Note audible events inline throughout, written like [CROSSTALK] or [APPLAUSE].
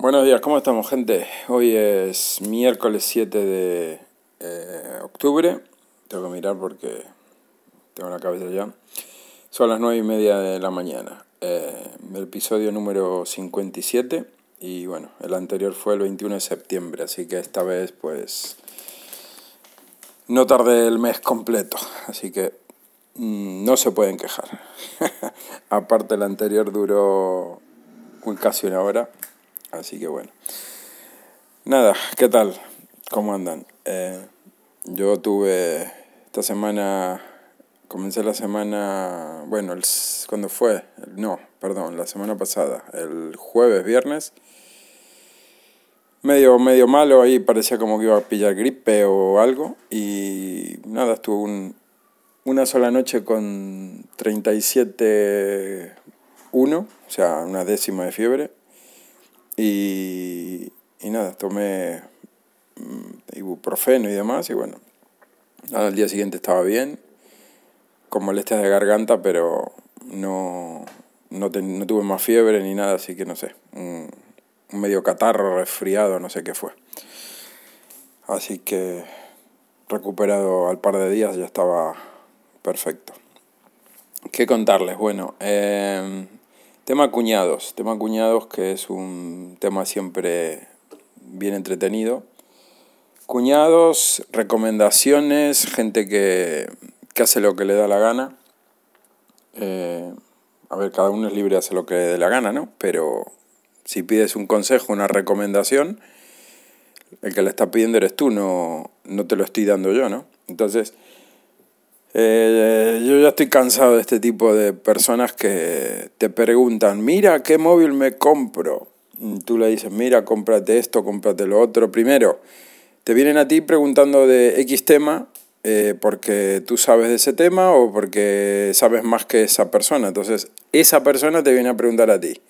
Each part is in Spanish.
Buenos días, ¿cómo estamos gente? Hoy es miércoles 7 de eh, octubre. Tengo que mirar porque tengo la cabeza ya. Son las 9 y media de la mañana. Eh, el episodio número 57. Y bueno, el anterior fue el 21 de septiembre, así que esta vez pues no tardé el mes completo. Así que mm, no se pueden quejar. [LAUGHS] Aparte el anterior duró casi una hora Así que bueno. Nada, ¿qué tal? ¿Cómo andan? Eh, yo tuve esta semana, comencé la semana, bueno, el, ¿cuándo fue? No, perdón, la semana pasada, el jueves, viernes. Medio, medio malo, ahí parecía como que iba a pillar gripe o algo. Y nada, estuve una sola noche con 37,1, o sea, una décima de fiebre y, nada, tomé mm, ibuprofeno y demás, y bueno, al día siguiente estaba bien, con molestias de garganta, pero no, no, tuve más fiebre ni nada, así que no sé, un, medio catarro, resfriado, no sé qué fue. Así que recuperado al par de días ya estaba perfecto. ¿Qué contarles? Bueno, eh, Tema cuñados, tema cuñados que es un tema siempre bien entretenido. Cuñados, recomendaciones, gente que, hace lo que le da la gana. Eh, a ver, cada uno es libre de hacer lo que le dé la gana, ¿no? Pero si pides un consejo, una recomendación, el que le está pidiendo eres tú, no, no te lo estoy dando yo, ¿no? Entonces, eh, yo ya estoy cansado de este tipo de personas que te preguntan, mira qué móvil me compro. tú le dices, mira, cómprate esto, cómprate lo otro. Primero, te vienen a ti preguntando de X tema eh, porque tú sabes de ese tema o porque sabes más que esa persona. Entonces, esa persona te viene a preguntar a ti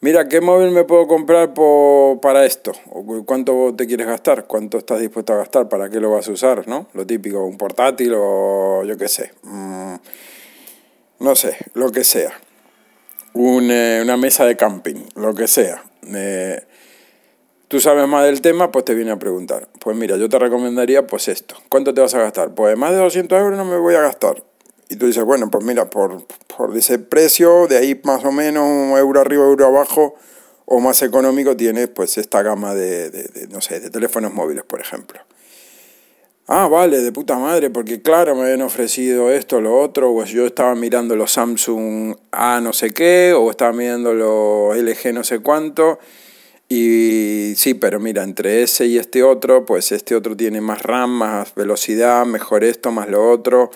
mira, ¿qué móvil me puedo comprar para esto? ¿Cuánto te quieres gastar? ¿Cuánto estás dispuesto a gastar? ¿Para qué lo vas a usar? ¿no? Lo típico, un portátil o yo qué sé. Mm, no sé, lo que sea. Eh, una mesa de camping, lo que sea. Eh, tú sabes más del tema, pues te viene a preguntar. Pues mira, yo te recomendaría pues esto. ¿Cuánto te vas a gastar? Pues más de 200 euros no me voy a gastar. Y tú dices, bueno, pues mira, por, por ese precio, de ahí más o menos un euro arriba, euro abajo, o más económico, tienes pues esta gama de, de, no sé, de teléfonos móviles, por ejemplo. Ah, vale, de puta madre, porque claro, me habían ofrecido esto, lo otro, o yo estaba mirando los Samsung A no sé qué, o estaba mirando los LG no sé cuánto, y sí, pero mira, entre ese y este otro, pues este otro tiene más RAM, más velocidad, mejor esto, más lo otro,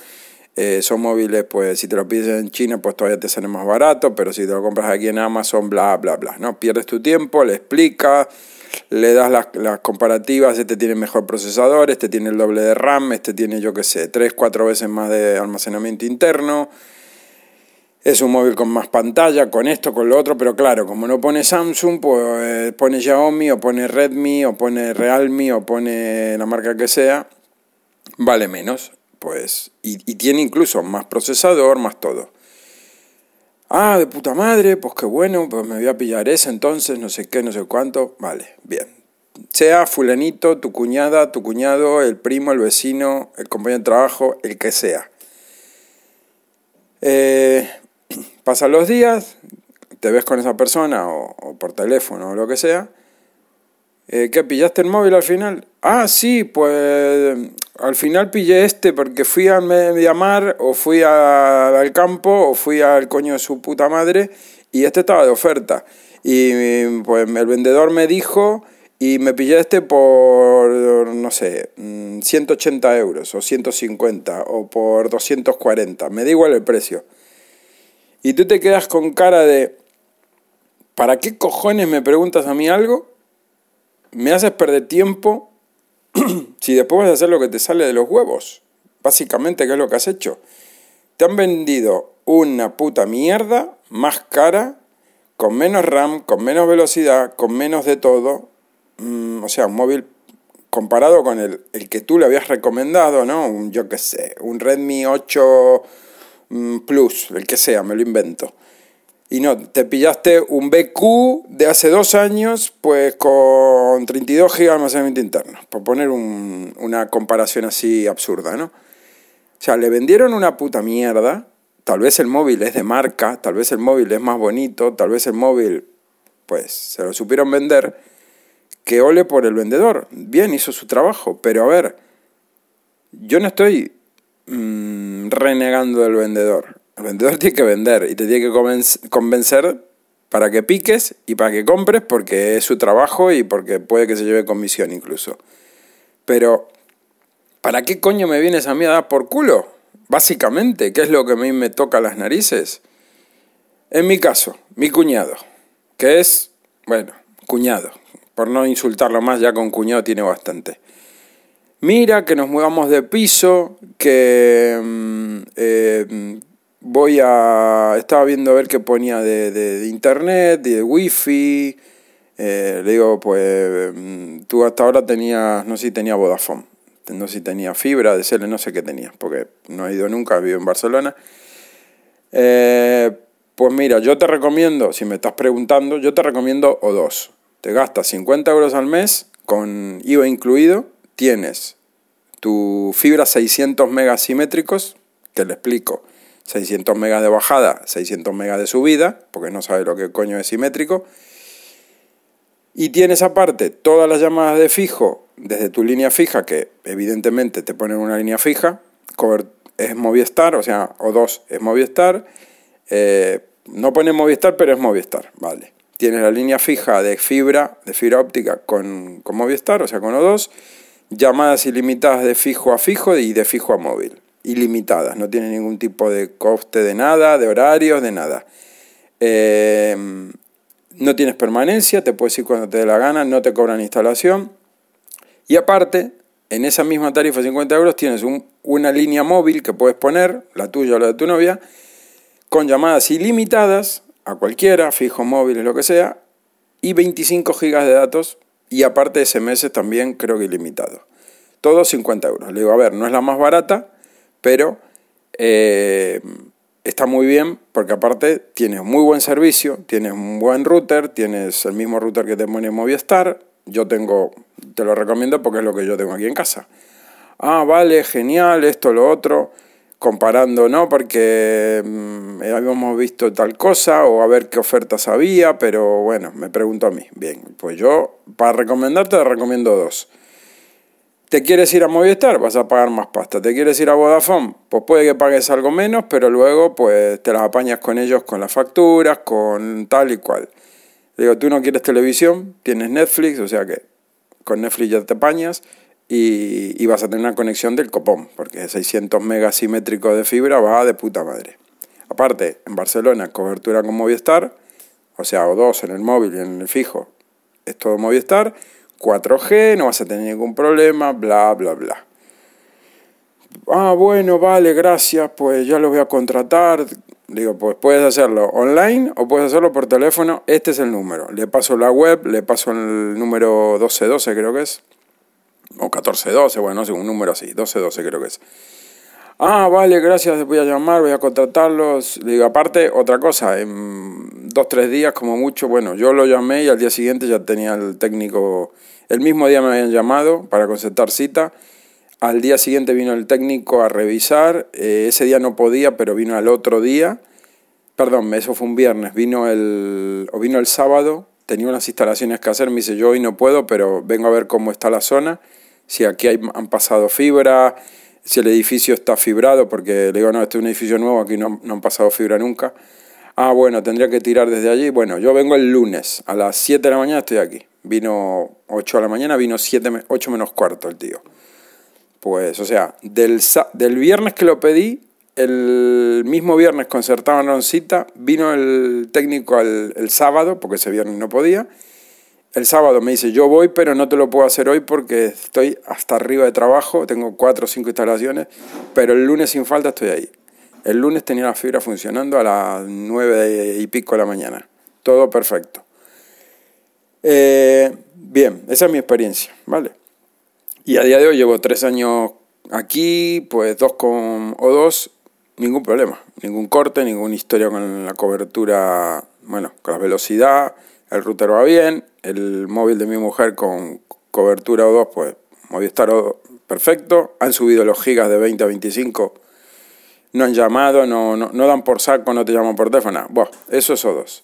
eh, son móviles, pues si te lo pides en China, pues todavía te sale más barato, pero si te lo compras aquí en Amazon, bla, bla, bla. ¿no? Pierdes tu tiempo, le explicas, le das las, las comparativas, este tiene mejor procesador, este tiene el doble de RAM, este tiene, yo qué sé, tres, cuatro veces más de almacenamiento interno. Es un móvil con más pantalla, con esto, con lo otro, pero claro, como no pone Samsung, pues pone Xiaomi, o pone Redmi, o pone Realme, o pone la marca que sea, vale menos pues, y, tiene incluso más procesador, más todo. Ah, de puta madre, pues qué bueno, pues me voy a pillar ese entonces, no sé qué, no sé cuánto. Vale, bien. Sea fulanito, tu cuñada, tu cuñado, el primo, el vecino, el compañero de trabajo, el que sea. Eh, [CLEARS THROAT] pasan los días, te ves con esa persona o, o por teléfono o lo que sea, eh, ¿Qué pillaste el móvil al final? Ah, sí, pues al final pillé este porque fui a llamar o fui al campo o fui al coño de su puta madre y este estaba de oferta. Y pues el vendedor me dijo y me pillé este por, no sé, 180 mm, euros o 150 o por 240. Me da igual el precio. Y tú te quedas con cara de, ¿para qué cojones me preguntas a mí algo? me haces perder tiempo [CLEARS THROAT] si después vas a hacer lo que te sale de los huevos. Básicamente, ¿qué es lo que has hecho? Te han vendido una puta mierda más cara, con menos RAM, con menos velocidad, con menos de todo. Mm, o sea, un móvil comparado con el, el, que tú le habías recomendado, ¿no? Un, yo qué sé, un Redmi 8 mm, Plus, el que sea, me lo invento. Y no, te pillaste un BQ de hace dos años, pues con 32 GB de almacenamiento interno, por poner una comparación así absurda, ¿no? O sea, le vendieron una puta mierda, tal vez el móvil es de marca, tal vez el móvil es más bonito, tal vez el móvil, pues se lo supieron vender, que ole por el vendedor, bien, hizo su trabajo, pero a ver, yo no estoy mm, renegando del vendedor, el vendedor tiene que vender y te tiene que convencer para que piques y para que compres porque es su trabajo y porque puede que se lleve comisión incluso. Pero, ¿para qué coño me vienes a mí a dar por culo? Básicamente, ¿qué es lo que a mí me toca las narices? En mi caso, mi cuñado, que es, bueno, cuñado, por no insultarlo más, ya con cuñado tiene bastante. Mira que nos mudamos de piso, que mm, eh, voy a... Estaba viendo a ver qué ponía de, de, internet, de wifi. Eh, le digo, pues mm, tú hasta ahora tenías, no sé si tenía Vodafone, no sé si tenía fibra, de no sé qué tenía, porque no he ido nunca, vivo en Barcelona. Eh, pues mira, yo te recomiendo, si me estás preguntando, yo te recomiendo O2. Te gastas 50 euros al mes con IVA incluido, tienes tu fibra 600 megas simétricos, te lo explico 600 megas de bajada, 600 megas de subida, porque no sabes lo que coño es simétrico. Y tienes aparte todas las llamadas de fijo desde tu línea fija, que evidentemente te ponen una línea fija, es Movistar, o sea, o dos es Movistar, eh, no pone Movistar, pero es Movistar, vale. Tienes la línea fija de fibra, de fibra óptica con, con Movistar, o sea, con O2, llamadas ilimitadas de fijo a fijo y de fijo a móvil ilimitadas, no tiene ningún tipo de coste de nada, de horarios, de nada. Eh, no tienes permanencia, te puedes ir cuando te dé la gana, no te cobran instalación. Y aparte, en esa misma tarifa de 50 euros tienes una línea móvil que puedes poner, la tuya o la de tu novia, con llamadas ilimitadas a cualquiera, fijo, móviles, lo que sea, y 25 gigas de datos y aparte SMS también creo que ilimitado. Todo 50 euros. Le digo, a ver, no es la más barata, pero eh, está muy bien porque aparte tienes muy buen servicio, tienes un buen router, tienes el mismo router que te pone Movistar, yo tengo, te lo recomiendo porque es lo que yo tengo aquí en casa. Ah, vale, genial, esto, lo otro, comparando, ¿no? Porque mm, habíamos visto tal cosa o a ver qué ofertas había, pero bueno, me pregunto a mí. Bien, pues yo para recomendarte te recomiendo dos. ¿Te quieres ir a Movistar? Vas a pagar más pasta. ¿Te quieres ir a Vodafone? Pues puede que pagues algo menos, pero luego pues te las apañas con ellos con las facturas, con tal y cual. Digo, tú no quieres televisión, tienes Netflix, o sea que con Netflix ya te apañas y, vas a tener una conexión del copón, porque 600 megas simétricos de fibra va de puta madre. Aparte, en Barcelona, cobertura con Movistar, o sea, o dos en el móvil y en el fijo, es todo Movistar 4G, no vas a tener ningún problema, bla, bla, bla. Ah, bueno, vale, gracias, pues ya lo voy a contratar. Digo, pues puedes hacerlo online o puedes hacerlo por teléfono. Este es el número. Le paso la web, le paso el número 1212, creo que es. O 1412, bueno, no sé, un número así, 1212 creo que es. Ah, vale, gracias, voy a llamar, voy a contratarlos. Digo, aparte, otra cosa, en dos, tres días como mucho, bueno, yo lo llamé y al día siguiente ya tenía el técnico, el mismo día me habían llamado para concertar cita. Al día siguiente vino el técnico a revisar, eh, ese día no podía, pero vino al otro día. Perdón, eso fue un viernes, vino el, o vino el sábado, tenía unas instalaciones que hacer, me dice yo hoy no puedo, pero vengo a ver cómo está la zona, si aquí hay, han pasado fibra, si el edificio está fibrado, porque le digo, no, este es un edificio nuevo, aquí no, no han pasado fibra nunca. Ah, bueno, tendría que tirar desde allí. Bueno, yo vengo el lunes, a las 7 de la mañana estoy aquí. Vino 8 de la mañana, vino 7, 8 menos cuarto el tío. Pues, o sea, del, del viernes que lo pedí, el mismo viernes concertaban cita, vino el técnico el sábado, porque ese viernes no podía, el sábado me dice, yo voy, pero no te lo puedo hacer hoy porque estoy hasta arriba de trabajo, tengo cuatro o cinco instalaciones, pero el lunes sin falta estoy ahí. El lunes tenía la fibra funcionando a las nueve y pico de la mañana. Todo perfecto. Eh, bien, esa es mi experiencia, ¿vale? Y a día de hoy llevo tres años aquí, pues dos con o dos, ningún problema. ningún corte, ninguna historia con la cobertura, bueno, con la velocidad, el router va bien, el móvil de mi mujer con cobertura O2, pues Movistar perfecto, han subido los gigas de 20 a 25, no han llamado, no, no, dan por saco, no te llaman por teléfono, bueno, eso es O2.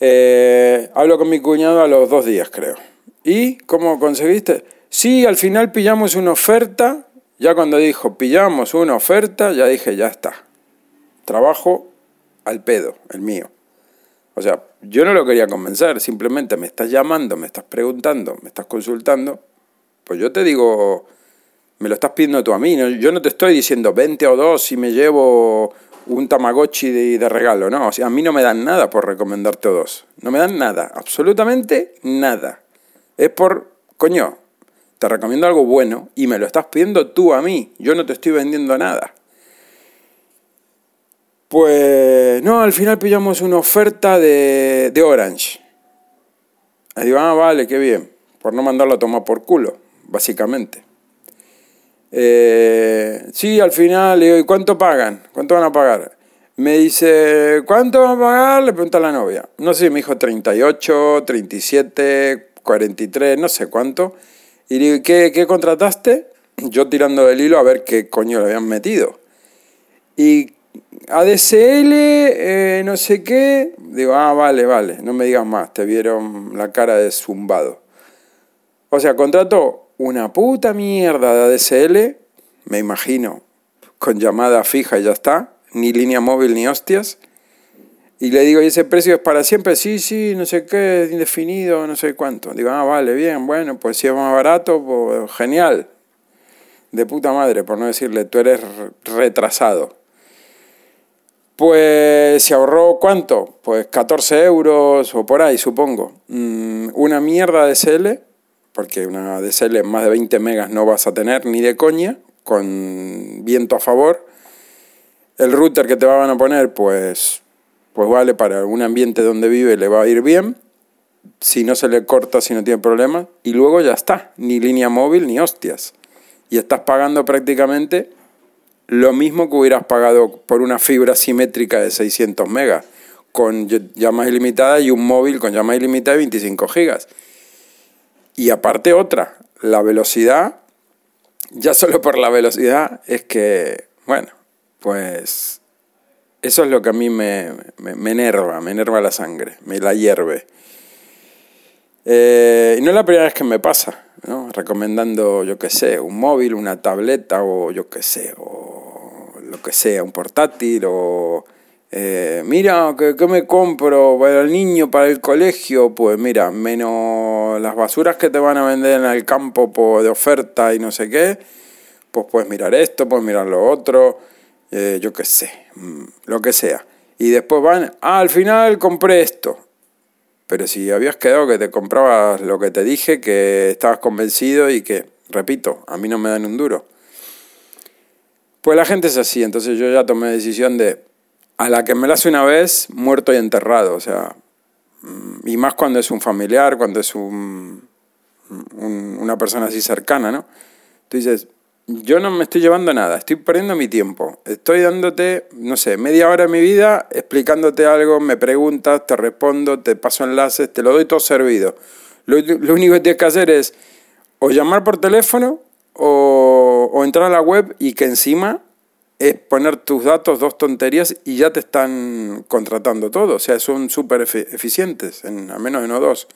Eh, hablo con mi cuñado a los dos días, creo. ¿Y cómo conseguiste? Sí, al final pillamos una oferta. Ya cuando dijo pillamos una oferta, ya dije, ya está. Trabajo al pedo, el mío. O sea, yo no lo quería convencer, simplemente me estás llamando, me estás preguntando, me estás consultando. Pues yo te digo, me lo estás pidiendo tú a mí. Yo no te estoy diciendo 20 o 2 y me llevo un Tamagotchi de, de, regalo, no. O sea, a mí no me dan nada por recomendarte o dos. No me dan nada, absolutamente nada. Es por, coño, te recomiendo algo bueno y me lo estás pidiendo tú a mí. Yo no te estoy vendiendo nada. Pues no, al final pillamos una oferta de, de Orange. Y digo, ah, vale, qué bien. Por no mandarlo a tomar por culo, básicamente. Eh, sí, al final le digo, ¿y cuánto pagan? ¿Cuánto van a pagar? Me dice, ¿cuánto van a pagar? Le pregunta a la novia. No sé, me dijo 38, 37, 43, no sé cuánto. Y digo, ¿qué, qué contrataste? Yo tirando del hilo a ver qué coño le habían metido. Y ADSL, eh, no sé qué. Digo, ah, vale, vale, no me digas más, te vieron la cara de zumbado. O sea, contrató una puta mierda de ADSL, me imagino, con llamada fija y ya está, ni línea móvil ni hostias. Y le digo, ¿y ese precio es para siempre? Sí, sí, no sé qué, indefinido, no sé cuánto. Digo, ah, vale, bien, bueno, pues si es más barato, pues genial. De puta madre, por no decirle, tú eres retrasado. Pues se ahorró cuánto? Pues 14 euros o por ahí, supongo. Mm, una mierda de SL, porque una DSL más de 20 megas no vas a tener ni de coña, con viento a favor. El router que te van a poner, pues pues vale, para un ambiente donde vive le va a ir bien, si no se le corta, si no tiene problemas, y luego ya está, ni línea móvil ni hostias. Y estás pagando prácticamente lo mismo que hubieras pagado por una fibra simétrica de 600 megas, con llamadas ilimitadas y un móvil con llamadas ilimitadas de 25 gigas. Y aparte otra, la velocidad, ya solo por la velocidad es que, bueno, pues eso es lo que a mí me, me, enerva, me enerva la sangre, me la hierve. Eh, y no es la primera vez que me pasa, ¿no? recomendando, yo qué sé, un móvil, una tableta o yo qué sé, o lo que sea, un portátil o... Eh, mira, ¿qué, ¿qué, me compro para el niño, para el colegio? Pues mira, menos las basuras que te van a vender en el campo de oferta y no sé qué, pues puedes mirar esto, puedes mirar lo otro. Eh, yo qué sé, mm, lo que sea. Y después van, ah, al final compré esto. Pero si habías quedado que te comprabas lo que te dije, que estabas convencido y que, repito, a mí no me dan un duro. Pues la gente es así, entonces yo ya tomé decisión de, a la que me la hace una vez, muerto y enterrado. O sea, mm, y más cuando es un familiar, cuando es un, una persona así cercana, ¿no? Tú dices, yo no me estoy llevando nada, estoy perdiendo mi tiempo. Estoy dándote, no sé, media hora de mi vida explicándote algo, me preguntas, te respondo, te paso enlaces, te lo doy todo servido. Lo, único que tienes que hacer es o llamar por teléfono o, o entrar a la web y que encima es poner tus datos, dos tonterías y ya te están contratando todo. O sea, son súper eficientes, en, a menos no dos.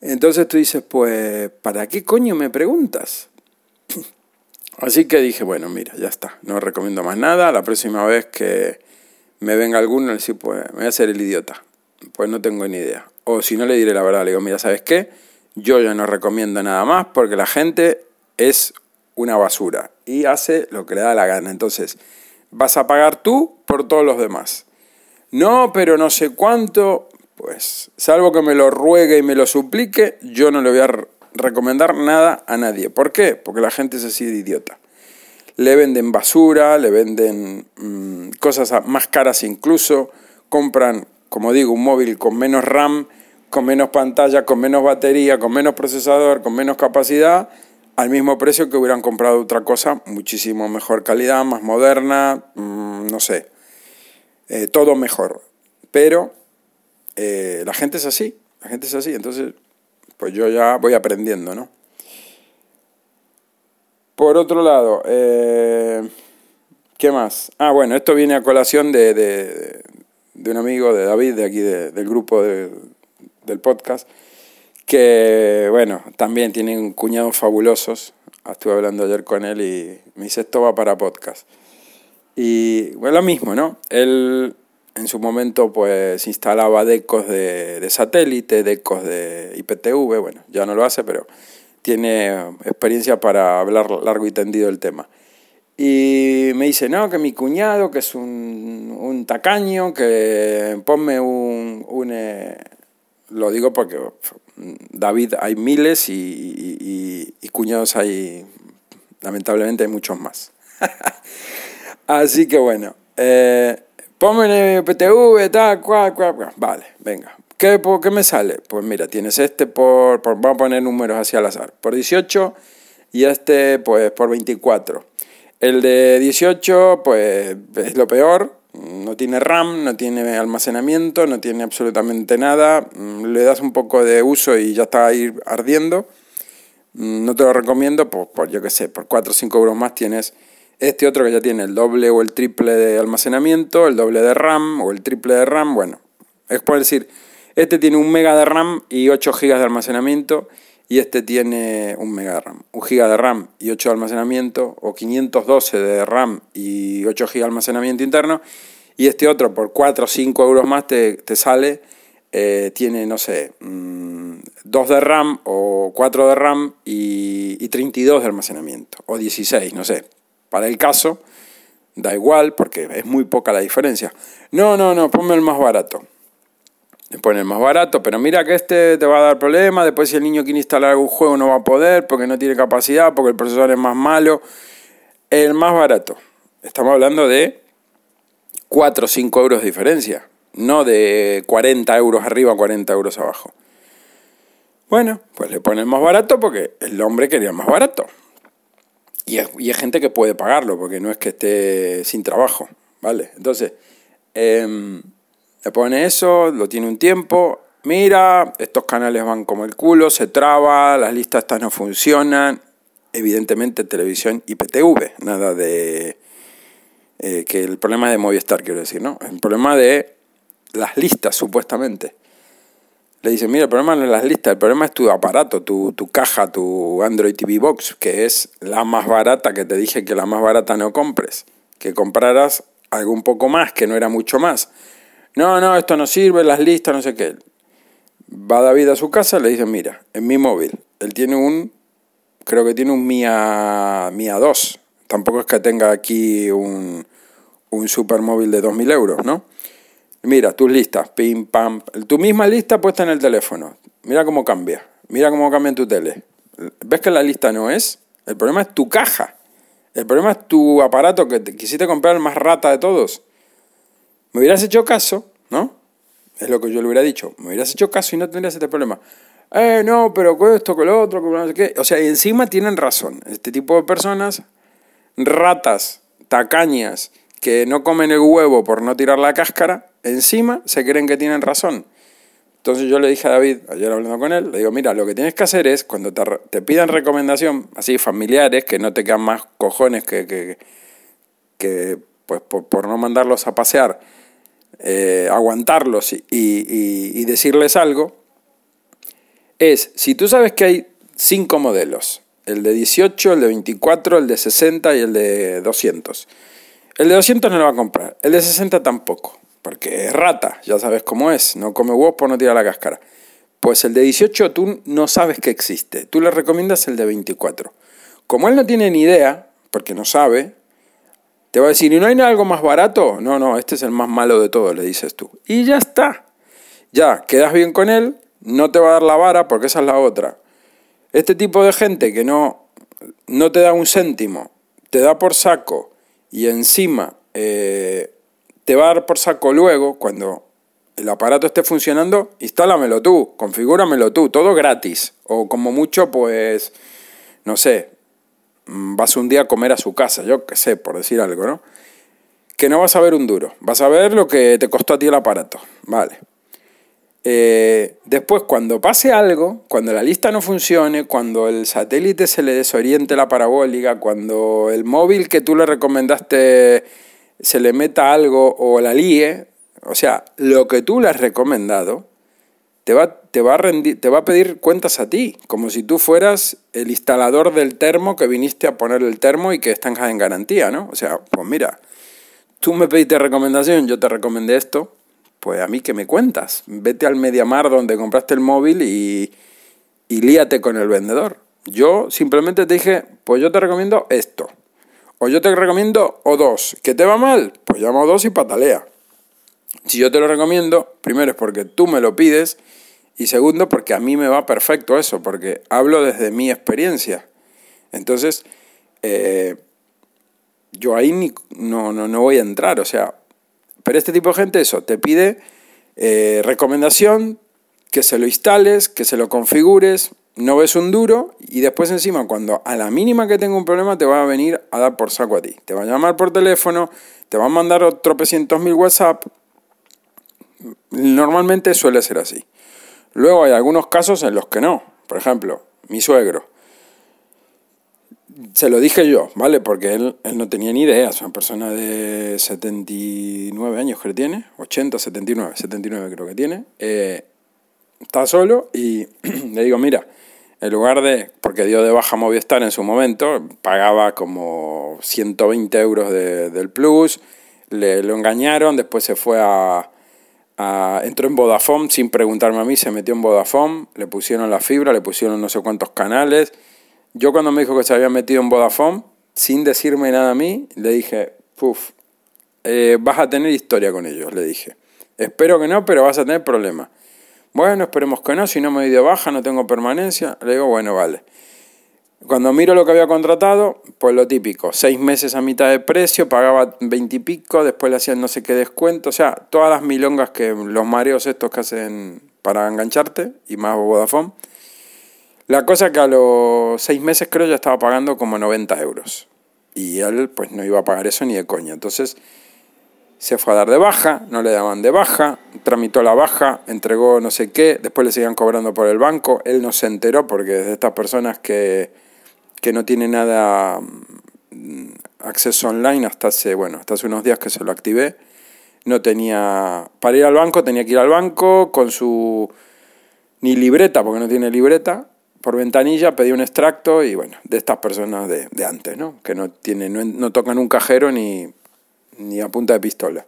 Entonces tú dices, pues, ¿para qué coño me preguntas? [CLEARS THROAT] Así que dije, bueno, mira, ya está, no recomiendo más nada. La próxima vez que me venga alguno, le decir, pues me voy a hacer el idiota. Pues no tengo ni idea. O si no le diré la verdad, le digo, mira, ¿sabes qué? Yo ya no recomiendo nada más porque la gente es una basura y hace lo que le da la gana. Entonces, vas a pagar tú por todos los demás. No, pero no sé cuánto. Pues, salvo que me lo ruegue y me lo suplique, yo no le voy a recomendar nada a nadie. ¿Por qué? Porque la gente es así de idiota. Le venden basura, le venden mm, cosas más caras incluso, compran, como digo, un móvil con menos RAM, con menos pantalla, con menos batería, con menos procesador, con menos capacidad, al mismo precio que hubieran comprado otra cosa muchísimo mejor calidad, más moderna, mm, no sé, eh, todo mejor. Pero eh, la gente es así, la gente es así, entonces pues yo ya voy aprendiendo, ¿no? Por otro lado, eh, ¿qué más? Ah, bueno, esto viene a colación de, de, un amigo de David, de aquí del grupo del podcast, que, bueno, también tienen cuñados fabulosos. Estuve hablando ayer con él y me dice, esto va para podcast. Y bueno, lo mismo, ¿no? Él en su momento pues instalaba decos de, de satélite, decos de IPTV, bueno, ya no lo hace, pero tiene experiencia para hablar largo y tendido el tema. Y me dice, no, que mi cuñado, que es un, un tacaño, que ponme un... un eh, lo digo porque David hay miles y, cuñados hay, lamentablemente hay muchos más. [LAUGHS] Así que bueno, eh, ponme PTV, tal, cual, cual, cual. Vale, venga. ¿Qué, ¿Qué me sale? Pues mira, tienes este por, por, vamos a poner números así al azar, por 18 y este pues por 24. El de 18 pues es lo peor, no tiene RAM, no tiene almacenamiento, no tiene absolutamente nada, mm, le das un poco de uso y ya está ahí ardiendo. Mm, no te lo recomiendo, pues por yo qué sé, por 4 o 5 euros más tienes este otro que ya tiene el doble o el triple de almacenamiento, el doble de RAM o el triple de RAM, bueno, es por decir, este tiene un mega de RAM y 8 gigas de almacenamiento y este tiene un mega RAM. Un giga de RAM y 8 de almacenamiento o 512 de RAM y 8 gigas de almacenamiento interno y este otro por 4 o 5 euros más te, sale, eh, tiene, no sé, 2 mm, de RAM o 4 de RAM y, y 32 de almacenamiento o 16, no sé, para el caso, da igual porque es muy poca la diferencia. No, no, no, ponme el más barato. Pone el más barato, pero mira que este te va a dar problemas. Después, si el niño quiere instalar algún juego, no va a poder porque no tiene capacidad, porque el procesador es más malo. El más barato. Estamos hablando de 4 o 5 euros de diferencia, no de 40 euros arriba, 40 euros abajo. Bueno, pues le pone el más barato porque el hombre quería más barato. Y es, y gente que puede pagarlo, porque no es que esté sin trabajo, ¿vale? Entonces, eh, le pone eso, lo tiene un tiempo, mira, estos canales van como el culo, se traba, las listas estas no funcionan, evidentemente televisión IPTV, nada de... Eh, que el problema es de Movistar, quiero decir, ¿no? El problema de las listas, supuestamente le dice, mira, el problema no es las listas, el problema es tu aparato, tu, tu, caja, tu Android TV Box, que es la más barata, que te dije que la más barata no compres, que compraras algo un poco más, que no era mucho más. No, no, esto no sirve, las listas, no sé qué. Va David a su casa, le dice, mira, en mi móvil, él tiene un, creo que tiene un Mia, Mia 2, tampoco es que tenga aquí un, un super móvil de 2.000 euros, ¿no? Mira, tus listas, pim, pam, tu misma lista puesta en el teléfono. Mira cómo cambia, mira cómo cambia en tu tele. ¿Ves que la lista no es? El problema es tu caja. El problema es tu aparato que te quisiste comprar el más rata de todos. Me hubieras hecho caso, ¿no? Es lo que yo le hubiera dicho. Me hubieras hecho caso y no tendrías este problema. Eh, no, pero con esto, con lo otro, con no sé qué. O sea, encima tienen razón. Este tipo de personas, ratas, tacañas, que no comen el huevo por no tirar la cáscara, encima se creen que tienen razón. Entonces yo le dije a David, ayer hablando con él, le digo, mira, lo que tienes que hacer es, cuando te, pidan recomendación, así familiares, que no te quedan más cojones que, que pues por, no mandarlos a pasear, eh, aguantarlos y, y, y decirles algo, es, si tú sabes que hay cinco modelos, el de 18, el de 24, el de 60 y el de 200. El de 200 no lo va a comprar, el de 60 tampoco porque es rata, ya sabes cómo es, no come huevos por no tirar la cáscara. Pues el de 18 tú no sabes que existe, tú le recomiendas el de 24. Como él no tiene ni idea, porque no sabe, te va a decir, ¿y no hay algo más barato? No, no, este es el más malo de todos, le dices tú. Y ya está. Ya, quedas bien con él, no te va a dar la vara, porque esa es la otra. Este tipo de gente que no, no te da un céntimo, te da por saco y encima eh, te va a dar por saco luego, cuando el aparato esté funcionando, instálamelo tú, configúramelo tú, todo gratis. O como mucho, pues, no sé, vas un día a comer a su casa, yo qué sé, por decir algo, ¿no? Que no vas a ver un duro, vas a ver lo que te costó a ti el aparato, vale. Eh, después, cuando pase algo, cuando la lista no funcione, cuando el satélite se le desoriente la parabólica, cuando el móvil que tú le recomendaste se le meta algo o la líe, o sea, lo que tú le has recomendado, te va, te va, a pedir cuentas a ti, como si tú fueras el instalador del termo que viniste a poner el termo y que está en garantía, ¿no? O sea, pues mira, tú me pediste recomendación, yo te recomendé esto, pues a mí que me cuentas. Vete al Mediamar donde compraste el móvil y, líate con el vendedor. Yo simplemente te dije, pues yo te recomiendo esto. O yo te recomiendo o dos. ¿Que te va mal? Pues llama o dos y patalea. Si yo te lo recomiendo, primero es porque tú me lo pides y segundo porque a mí me va perfecto eso, porque hablo desde mi experiencia. Entonces, eh, yo ahí no, no, no voy a entrar. O sea, pero este tipo de gente, eso, te pide eh, recomendación, que se lo instales, que se lo configures, no ves un duro y después encima cuando a la mínima que tenga un problema te va a venir a dar por saco a ti. Te va a llamar por teléfono, te va a mandar tropecientos mil WhatsApp. Normalmente suele ser así. Luego hay algunos casos en los que no. Por ejemplo, mi suegro se lo dije yo, ¿vale? Porque él, no tenía ni idea, es una persona de 79 años que tiene, 80, 79, 79 creo que tiene. Eh, está solo y [CLEARS THROAT] le digo, mira, en lugar de, porque dio de baja Movistar en su momento, pagaba como 120 euros del plus, le lo engañaron, después se fue a, entró en Vodafone sin preguntarme a mí, se metió en Vodafone, le pusieron la fibra, le pusieron no sé cuántos canales yo cuando me dijo que se había metido en Vodafone, sin decirme nada a mí, le dije, puf, eh, vas a tener historia con ellos, le dije. Espero que no, pero vas a tener problemas. Bueno, esperemos que no, si no me doy baja, no tengo permanencia. Le digo, bueno, vale. Cuando miro lo que había contratado, pues lo típico, seis meses a mitad de precio, pagaba veintipico, después le hacían no sé qué descuento, o sea, todas las milongas que los mareos estos que hacen para engancharte, y más Vodafone. La cosa que a los seis meses creo ya estaba pagando como 90 euros. Y él pues no iba a pagar eso ni de coña. Entonces se fue a dar de baja, no le daban de baja, tramitó la baja, entregó no sé qué, después le seguían cobrando por el banco. Él no se enteró porque es de estas personas que, que no tiene nada mm, acceso online hasta hace, bueno, hasta hace unos días que se lo activé. No tenía, para ir al banco tenía que ir al banco con su, ni libreta, porque no tiene libreta, por ventanilla, pedí un extracto y bueno, de estas personas de, de antes, ¿no? Que no, tienen, no, tocan un cajero ni, ni a punta de pistola.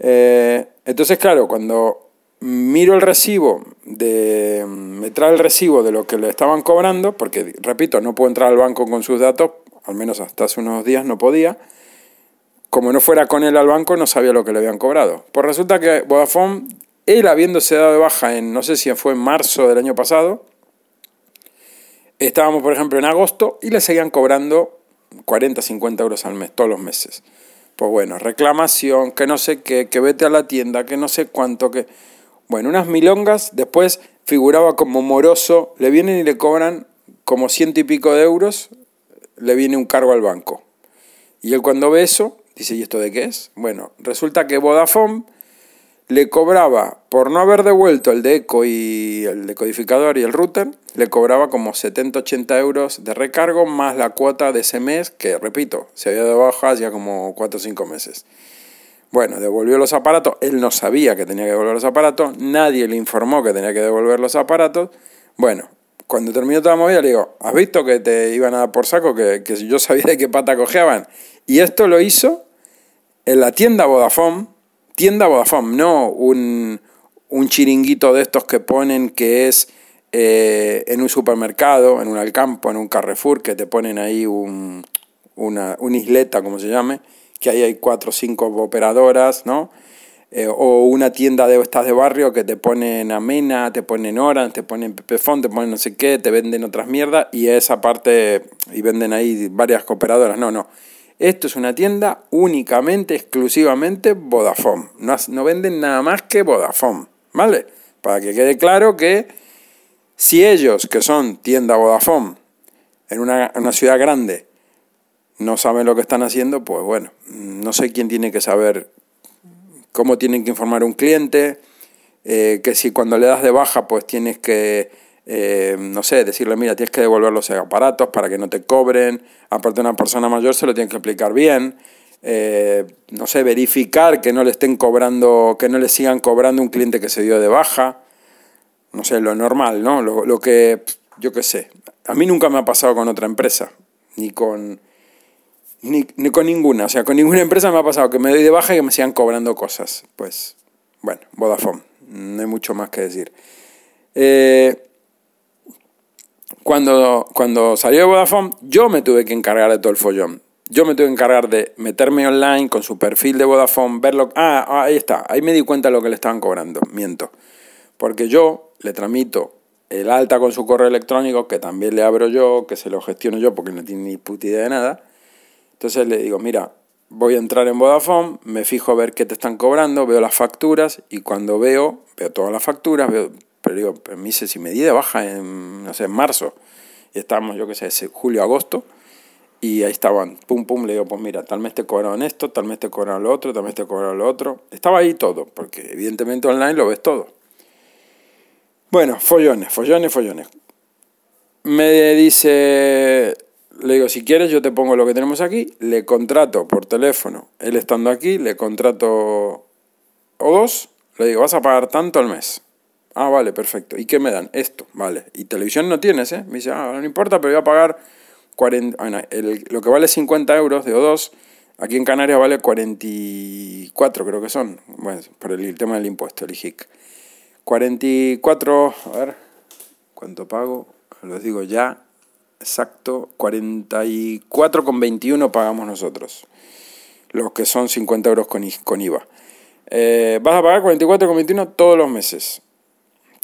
Eh, entonces, claro, cuando miro el recibo, de, me trae el recibo de lo que le estaban cobrando, porque, repito, no puedo entrar al banco con sus datos, al menos hasta hace unos días no podía, como no fuera con él al banco, no sabía lo que le habían cobrado. Pues resulta que Vodafone, él habiéndose dado de baja en, no sé si fue en marzo del año pasado, Estábamos, por ejemplo, en agosto y le seguían cobrando 40, 50 euros al mes, todos los meses. Pues bueno, reclamación, que no sé qué, que vete a la tienda, que no sé cuánto, que... Bueno, unas milongas, después figuraba como moroso, le vienen y le cobran como ciento y pico de euros, le viene un cargo al banco. Y él cuando ve eso, dice, ¿y esto de qué es? Bueno, resulta que Vodafone le cobraba, por no haber devuelto el deco y el decodificador y el router, le cobraba como 70-80 euros de recargo más la cuota de ese mes, que repito, se había dado baja ya como 4 o 5 meses. Bueno, devolvió los aparatos, él no sabía que tenía que devolver los aparatos, nadie le informó que tenía que devolver los aparatos. Bueno, cuando terminó toda la movida le digo, ¿has visto que te iban a dar por saco? Que, que yo sabía de qué pata cojeaban. Y esto lo hizo en la tienda Vodafone, tienda Vodafone, no un, un chiringuito de estos que ponen que es eh, en un supermercado, en un Alcampo, en un Carrefour, que te ponen ahí un, una, isleta, como se llame, que ahí hay cuatro o cinco operadoras, ¿no? Eh, o una tienda de estas de barrio que te ponen Amena, te ponen Orange, te ponen Pepefon, te ponen no sé qué, te venden otras mierdas y esa parte, y venden ahí varias operadoras. No, no. Esto es una tienda únicamente, exclusivamente Vodafone. No, venden nada más que Vodafone, ¿vale? Para que quede claro que si ellos, que son tienda Vodafone, en una, una ciudad grande no saben lo que están haciendo, pues bueno, no sé quién tiene que saber cómo tienen que informar a un cliente, eh, que si cuando le das de baja, pues tienes que, eh, no sé, decirle, mira, tienes que devolver los aparatos para que no te cobren, aparte una persona mayor se lo tiene que explicar bien, eh, no sé, verificar que no le estén cobrando, que no le sigan cobrando un cliente que se dio de baja, no sé, lo normal, ¿no? Lo, lo que, yo qué sé, a mí nunca me ha pasado con otra empresa, ni con ni, con ninguna, o sea, con ninguna empresa me ha pasado que me doy de baja y que me sigan cobrando cosas. Pues, bueno, Vodafone, no hay mucho más que decir. Eh, cuando, cuando salió de Vodafone, yo me tuve que encargar de todo el follón. Yo me tuve que encargar de meterme online con su perfil de Vodafone, verlo. Ah, ah, ahí está, ahí me di cuenta de lo que le estaban cobrando. Miento. Porque yo le tramito el alta con su correo electrónico, que también le abro yo, que se lo gestiono yo porque no tiene ni puta idea de nada entonces le digo, mira, voy a entrar en Vodafone, me fijo a ver qué te están cobrando, veo las facturas y cuando veo, veo todas las facturas, veo, pero digo, me dice, si me di de baja en, no sé, en marzo, y estamos, yo qué sé, julio, agosto, y ahí estaban, pum, pum, le digo, pues mira, tal mes te cobraron esto, tal mes te cobraron lo otro, tal mes te cobraron lo otro. Estaba ahí todo, porque evidentemente online lo ves todo. Bueno, follones, follones, follones. Me dice, le digo, si quieres yo te pongo lo que tenemos aquí, le contrato por teléfono, él estando aquí, le contrato o dos, le digo, vas a pagar tanto al mes. Ah, vale, perfecto. ¿Y qué me dan? Esto, vale. Y televisión no tienes, ¿eh? Me dice, ah, no importa, pero voy a pagar 40, bueno, lo que vale 50 euros de O2, aquí en Canarias vale 44, creo que son, bueno, por el, tema del impuesto, el IGIC. 44, a ver, ¿cuánto pago? Lo digo ya, exacto, 44,21 pagamos nosotros, los que son 50 euros con, IVA. Eh, vas a pagar 44,21 todos los meses.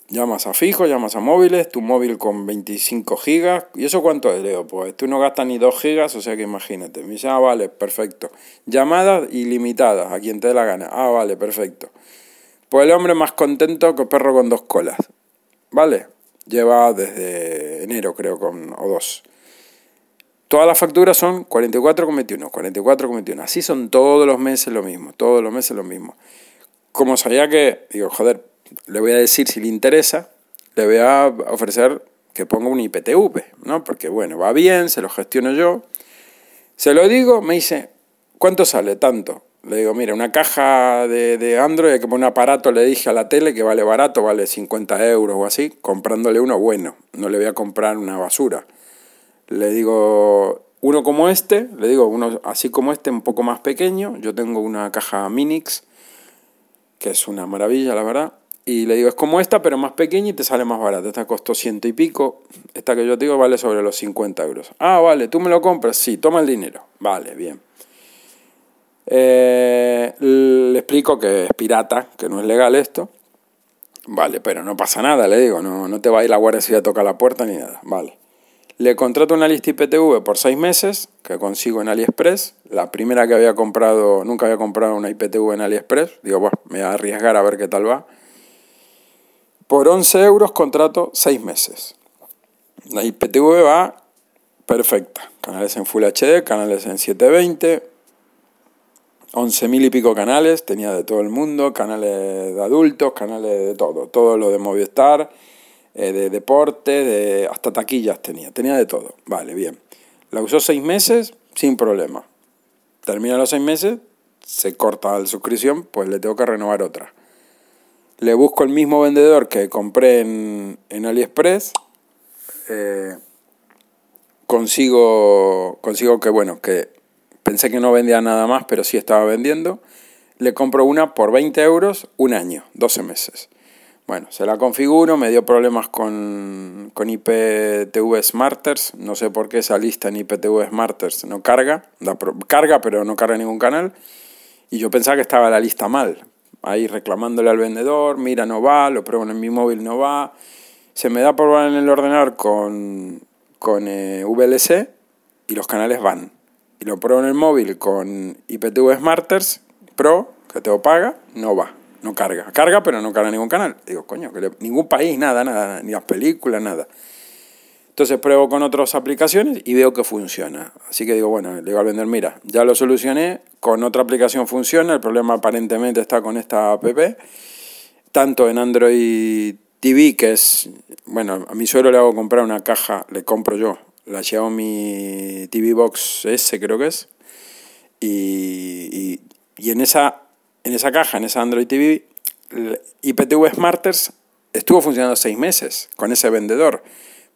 Llamas a fijo, llamas a móviles, tu móvil con 25 gigas. ¿Y eso cuánto es, Leo? Pues tú no gastas ni 2 gigas, o sea que imagínate. Me dice, ah, vale, perfecto. Llamadas ilimitadas, a quien te dé la gana. Ah, vale, perfecto. Pues el hombre más contento que perro con dos colas. ¿Vale? Lleva desde enero, creo, con o dos. Todas las facturas son 44,21, 44,21. Así son todos los meses lo mismo, todos los meses lo mismo. Como sabía que, digo, joder, le voy a decir si le interesa, le voy a ofrecer que ponga un IPTV, ¿no? Porque bueno, va bien, se lo gestiono yo. Se lo digo, me dice, ¿cuánto sale? Tanto. Le digo, mira, una caja de, de Android, que pone un aparato, le dije a la tele que vale barato, vale 50 euros o así, comprándole uno bueno, no le voy a comprar una basura. Le digo, uno como este, le digo, uno así como este, un poco más pequeño, yo tengo una caja Minix, que es una maravilla, la verdad, y le digo, es como esta, pero más pequeña y te sale más barata. Esta costó ciento y pico. Esta que yo te digo vale sobre los 50 euros. Ah, vale, ¿tú me lo compras? Sí, toma el dinero. Vale, bien. Eh, le explico que es pirata, que no es legal esto. Vale, pero no pasa nada, le digo, no, no te va a ir la Guardia Civil a tocar la puerta ni nada. Vale. Le contrato una lista IPTV por seis meses, que consigo en AliExpress. La primera que había comprado, nunca había comprado una IPTV en AliExpress. Digo, bueno, me voy a arriesgar a ver qué tal va. Por 11 euros contrato seis meses. La IPTV va perfecta. Canales en Full HD, canales en 720, once mil y pico canales, tenía de todo el mundo, canales de adultos, canales de todo, todo lo de Movistar, eh, de deporte, de, hasta taquillas tenía, tenía de todo. Vale, bien. La usó seis meses sin problema. Termina los seis meses, se corta la suscripción, pues le tengo que renovar otra. Le busco el mismo vendedor que compré en, en AliExpress. Eh, consigo, consigo que, bueno, que Pensé que no vendía nada más, pero sí estaba vendiendo. Le compro una por 20 euros, un año, 12 meses. Bueno, se la configuro, me dio problemas con, con IPTV Smarters. No sé por qué esa lista en IPTV Smarters no carga. carga, pero no carga ningún canal. Y yo pensaba que estaba la lista mal. Ahí reclamándole al vendedor, mira, no va, lo pruebo en mi móvil, no va. Se me da por en el ordenador con, con eh, VLC y los canales van lo pruebo en el móvil con IPTV Smarters Pro, que te lo paga, no va, no carga. Carga, pero no carga ningún canal. Digo, coño, que ningún país, nada, nada, ni las películas, nada. Entonces pruebo con otras aplicaciones y veo que funciona. Así que digo, bueno, le digo al vender, mira, ya lo solucioné, con otra aplicación funciona, el problema aparentemente está con esta app, tanto en Android TV, que es, bueno, a mi suegro le hago comprar una caja, le compro yo, la Xiaomi TV Box S creo que es, y, y, en, esa, en esa caja, en esa Android TV, IPTV Smarters estuvo funcionando seis meses con ese vendedor.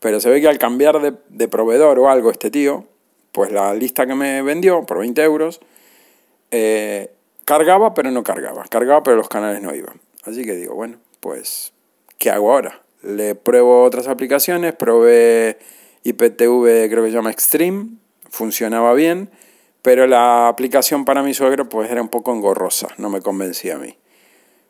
Pero se ve que al cambiar de, proveedor o algo este tío, pues la lista que me vendió por 20 euros, eh, cargaba pero no cargaba. Cargaba pero los canales no iban. Así que digo, bueno, pues, ¿qué hago ahora? Le pruebo otras aplicaciones, probé IPTV, creo que se llama Extreme, funcionaba bien, pero la aplicación para mi suegro pues era un poco engorrosa, no me convencía a mí.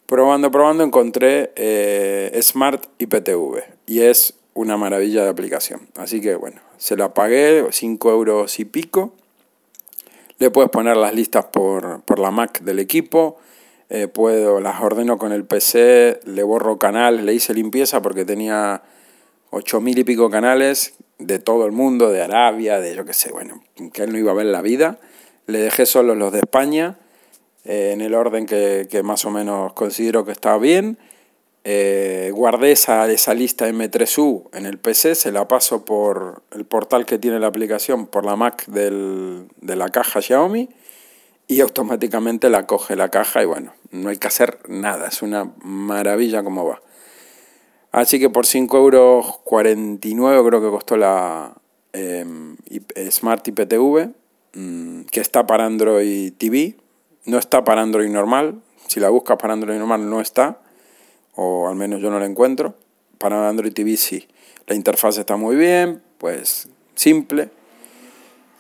Probando, probando, encontré eh, Smart IPTV y es una maravilla de aplicación. Así que bueno, se la pagué, 5 euros y pico. Le puedes poner las listas por, la Mac del equipo. Eh, puedo, las ordeno con el PC, le borro canales, le hice limpieza porque tenía 8.000 y pico canales de todo el mundo, de Arabia, de yo qué sé, bueno, que él no iba a ver la vida. Le dejé solo los de España, eh, en el orden que, que, más o menos considero que está bien. Eh, guardé esa, esa lista M3U en el PC, se la paso por el portal que tiene la aplicación, por la Mac del, de la caja Xiaomi y automáticamente la coge la caja y bueno, no hay que hacer nada, es una maravilla como va. Así que por 5,49 euros creo que costó la em, Smart IPTV, mm, que está para Android TV, no está para Android normal, si la buscas para Android normal no está o al menos yo no la encuentro. Para Android TV sí. La interfaz está muy bien, pues simple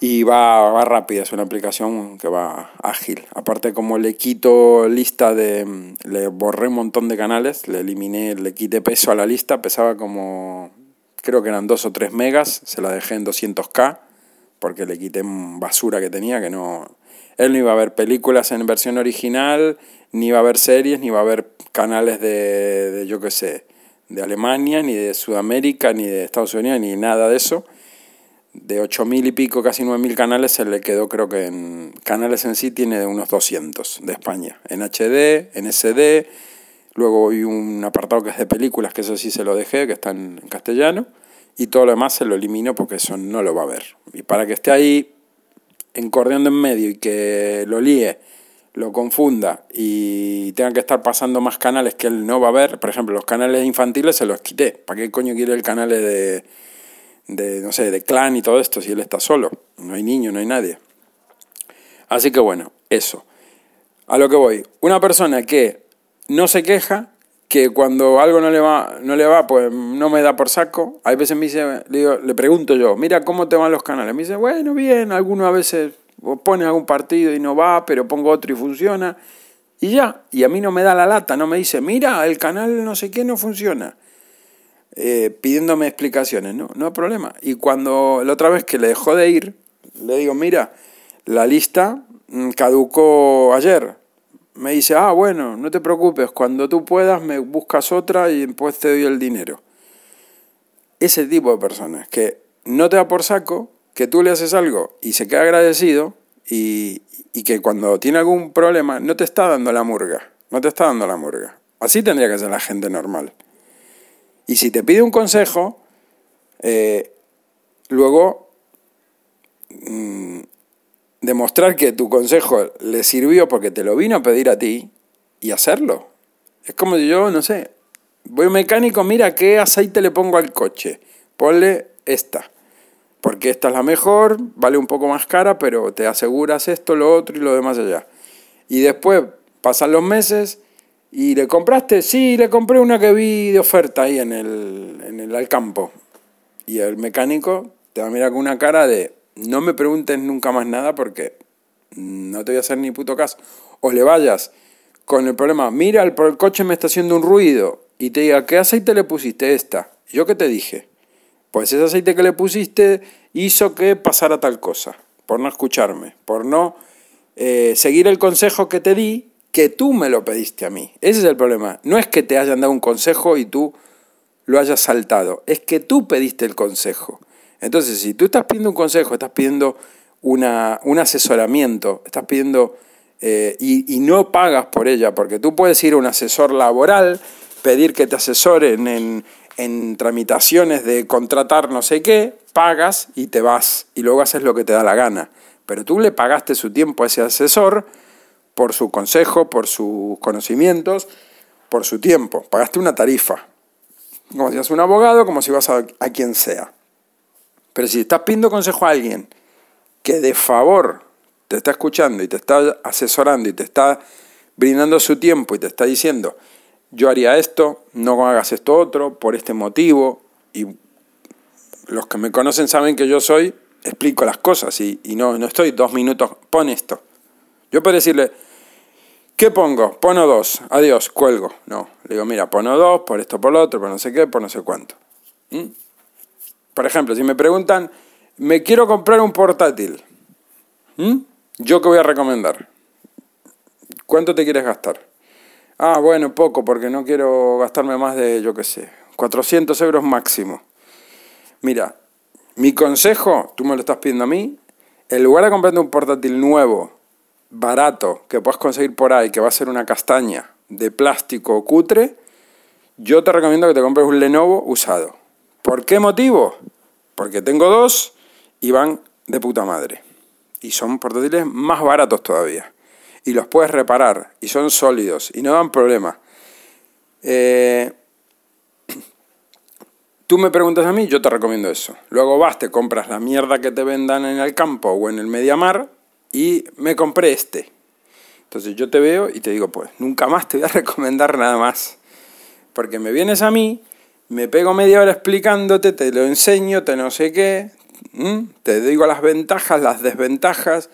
y va, va rápida, es una aplicación que va ágil. Aparte como le quito lista de, le borré un montón de canales, le eliminé, le quité peso a la lista, pesaba como, creo que eran 2 o 3 megas, se la dejé en 200k porque le quité basura que tenía, que no, él no iba a ver películas en versión original, ni iba a ver series, ni iba a ver canales de, de yo qué sé, de Alemania, ni de Sudamérica, ni de Estados Unidos, ni nada de eso. De 8.000 y pico, casi 9.000 canales, se le quedó, creo que en canales en sí tiene unos 200 de España. En HD, en SD, luego hay un apartado que es de películas, que eso sí se lo dejé, que está en castellano, y todo lo demás se lo elimino porque eso no lo va a ver. Y para que esté ahí encordeando en medio y que lo líe, lo confunda y tenga que estar pasando más canales que él no va a ver, por ejemplo, los canales infantiles se los quité. ¿Para qué coño quiere el canal de, de, no sé, de clan y todo esto si él está solo? No hay niño, no hay nadie. Así que bueno, eso. A lo que voy. Una persona que no se queja, que cuando algo no le va, no le va, pues no me da por saco. Hay veces me dice, le, le pregunto yo, mira cómo te van los canales. Me dice, bueno, bien, algunos a veces pone algún partido y no va, pero pongo otro y funciona. Y ya, y a mí no me da la lata, no me dice, mira, el canal no sé qué no funciona. Eh, pidiéndome explicaciones, no, no hay problema. Y cuando la otra vez que le dejó de ir, le digo, mira, la lista mm, caducó ayer me dice, ah, bueno, no te preocupes, cuando tú puedas me buscas otra y después te doy el dinero. Ese tipo de personas que no te da por saco, que tú le haces algo y se queda agradecido y, y que cuando tiene algún problema no te está dando la murga, no te está dando la murga. Así tendría que ser la gente normal. Y si te pide un consejo, eh, luego mm, demostrar que tu consejo le sirvió porque te lo vino a pedir a ti y hacerlo. Es como si yo, no sé, voy un mecánico, mira qué aceite le pongo al coche, ponle esta, porque esta es la mejor, vale un poco más cara, pero te aseguras esto, lo otro y lo demás allá. Y después pasan los meses y le compraste, sí, le compré una que vi de oferta ahí en el, en el al campo. Y el mecánico te va a mirar con una cara de, no me preguntes nunca más nada porque no te voy a hacer ni puto caso. O le vayas con el problema, mira, el, el coche me está haciendo un ruido y te diga, ¿qué aceite le pusiste esta? ¿Yo qué te dije? Pues ese aceite que le pusiste hizo que pasara tal cosa, por no escucharme, por no eh, seguir el consejo que te di, que tú me lo pediste a mí. Ese es el problema. No es que te hayan dado un consejo y tú lo hayas saltado, es que tú pediste el consejo. Entonces, si tú estás pidiendo un consejo, estás pidiendo una, un asesoramiento, estás pidiendo eh, y, no pagas por ella, porque tú puedes ir a un asesor laboral, pedir que te asesoren en, en tramitaciones de contratar no sé qué, pagas y te vas y luego haces lo que te da la gana. Pero tú le pagaste su tiempo a ese asesor por su consejo, por sus conocimientos, por su tiempo. Pagaste una tarifa. Como si eras un abogado, como si vas a, a quien sea. Pero si estás pidiendo consejo a alguien que de favor te está escuchando y te está asesorando y te está brindando su tiempo y te está diciendo, yo haría esto, no hagas esto otro, por este motivo, y los que me conocen saben que yo soy, explico las cosas y, y no, no estoy dos minutos, pon esto. Yo puedo decirle, ¿Qué pongo? Pono dos, adiós, cuelgo. No, le digo, mira, pono dos, por esto, por lo otro, por no sé qué, por no sé cuánto. ¿Mm? Por ejemplo, si me preguntan, me quiero comprar un portátil, ¿Mm? ¿yo qué voy a recomendar? ¿Cuánto te quieres gastar? Ah, bueno, poco, porque no quiero gastarme más de, yo qué sé, 400 euros máximo. Mira, mi consejo, tú me lo estás pidiendo a mí, en lugar de comprarte un portátil nuevo, barato que puedas conseguir por ahí, que va a ser una castaña de plástico cutre, yo te recomiendo que te compres un Lenovo usado. ¿Por qué motivo? Porque tengo dos y van de puta madre. Y son portátiles más baratos todavía. Y los puedes reparar. Y son sólidos. Y no dan problema. Eh, tú me preguntas a mí, yo te recomiendo eso. Luego vas, te compras la mierda que te vendan en el campo o en el Mediamar y me compré este. Entonces yo te veo y te digo, pues nunca más te voy a [LAUGHS] recomendar nada más. Porque me vienes a mí, me pego media hora explicándote, te lo enseño, te no sé qué, te digo las ventajas, las desventajas,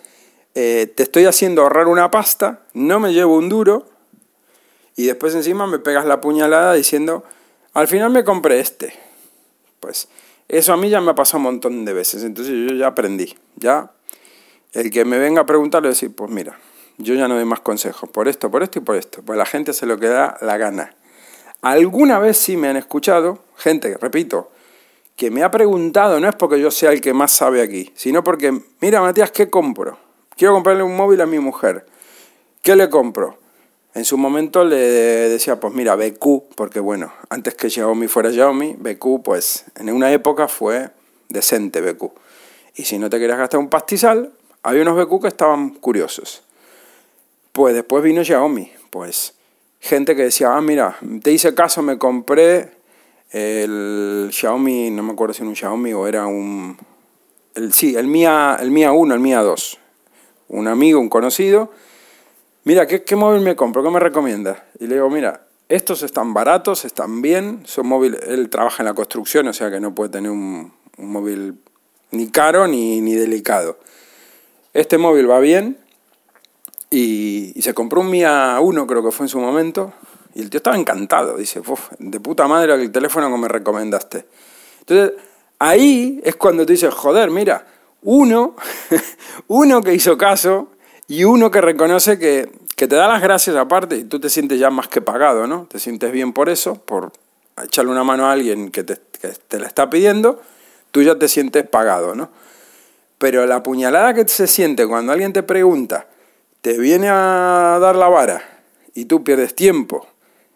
eh, te estoy haciendo ahorrar una pasta, no me llevo un duro, y después encima me pegas la puñalada diciendo, al final me compré este. Pues eso a mí ya me ha pasado un montón de veces, entonces yo ya aprendí, ya el que me venga a preguntar le decir, pues mira, yo ya no doy más consejos, por esto, por esto y por esto. Pues la gente se lo que da la gana. Alguna vez sí me han escuchado, gente, repito, que me ha preguntado, no es porque yo sea el que más sabe aquí, sino porque, mira Matías, ¿qué compro? Quiero comprarle un móvil a mi mujer. ¿Qué le compro? En su momento le decía, pues mira, BQ, porque bueno, antes que Xiaomi fuera Xiaomi, BQ, pues en una época fue decente BQ. Y si no te querías gastar un pastizal, había unos BQ que estaban curiosos. Pues después vino Xiaomi, pues gente que decía, ah, mira, te hice caso, me compré el Xiaomi, no me acuerdo si era un Xiaomi o era un... El, sí, el Mia, el Mia 1, el Mia 2. Un amigo, un conocido. Mira, ¿qué, ¿qué móvil me compro? ¿Qué me recomienda? Y le digo, mira, estos están baratos, están bien, son móviles, él trabaja en la construcción, o sea que no puede tener un, un móvil ni caro ni, ni delicado este móvil va bien y, se compró un Mia 1, creo que fue en su momento, y el tío estaba encantado, dice, de puta madre el teléfono que me recomendaste. Entonces, ahí es cuando tú dices, joder, mira, uno, [LAUGHS] uno que hizo caso y uno que reconoce que, que te da las gracias aparte y tú te sientes ya más que pagado, ¿no? Te sientes bien por eso, por echarle una mano a alguien que te, que te la está pidiendo, tú ya te sientes pagado, ¿no? Pero la puñalada que se siente cuando alguien te pregunta, te viene a dar la vara y tú pierdes tiempo,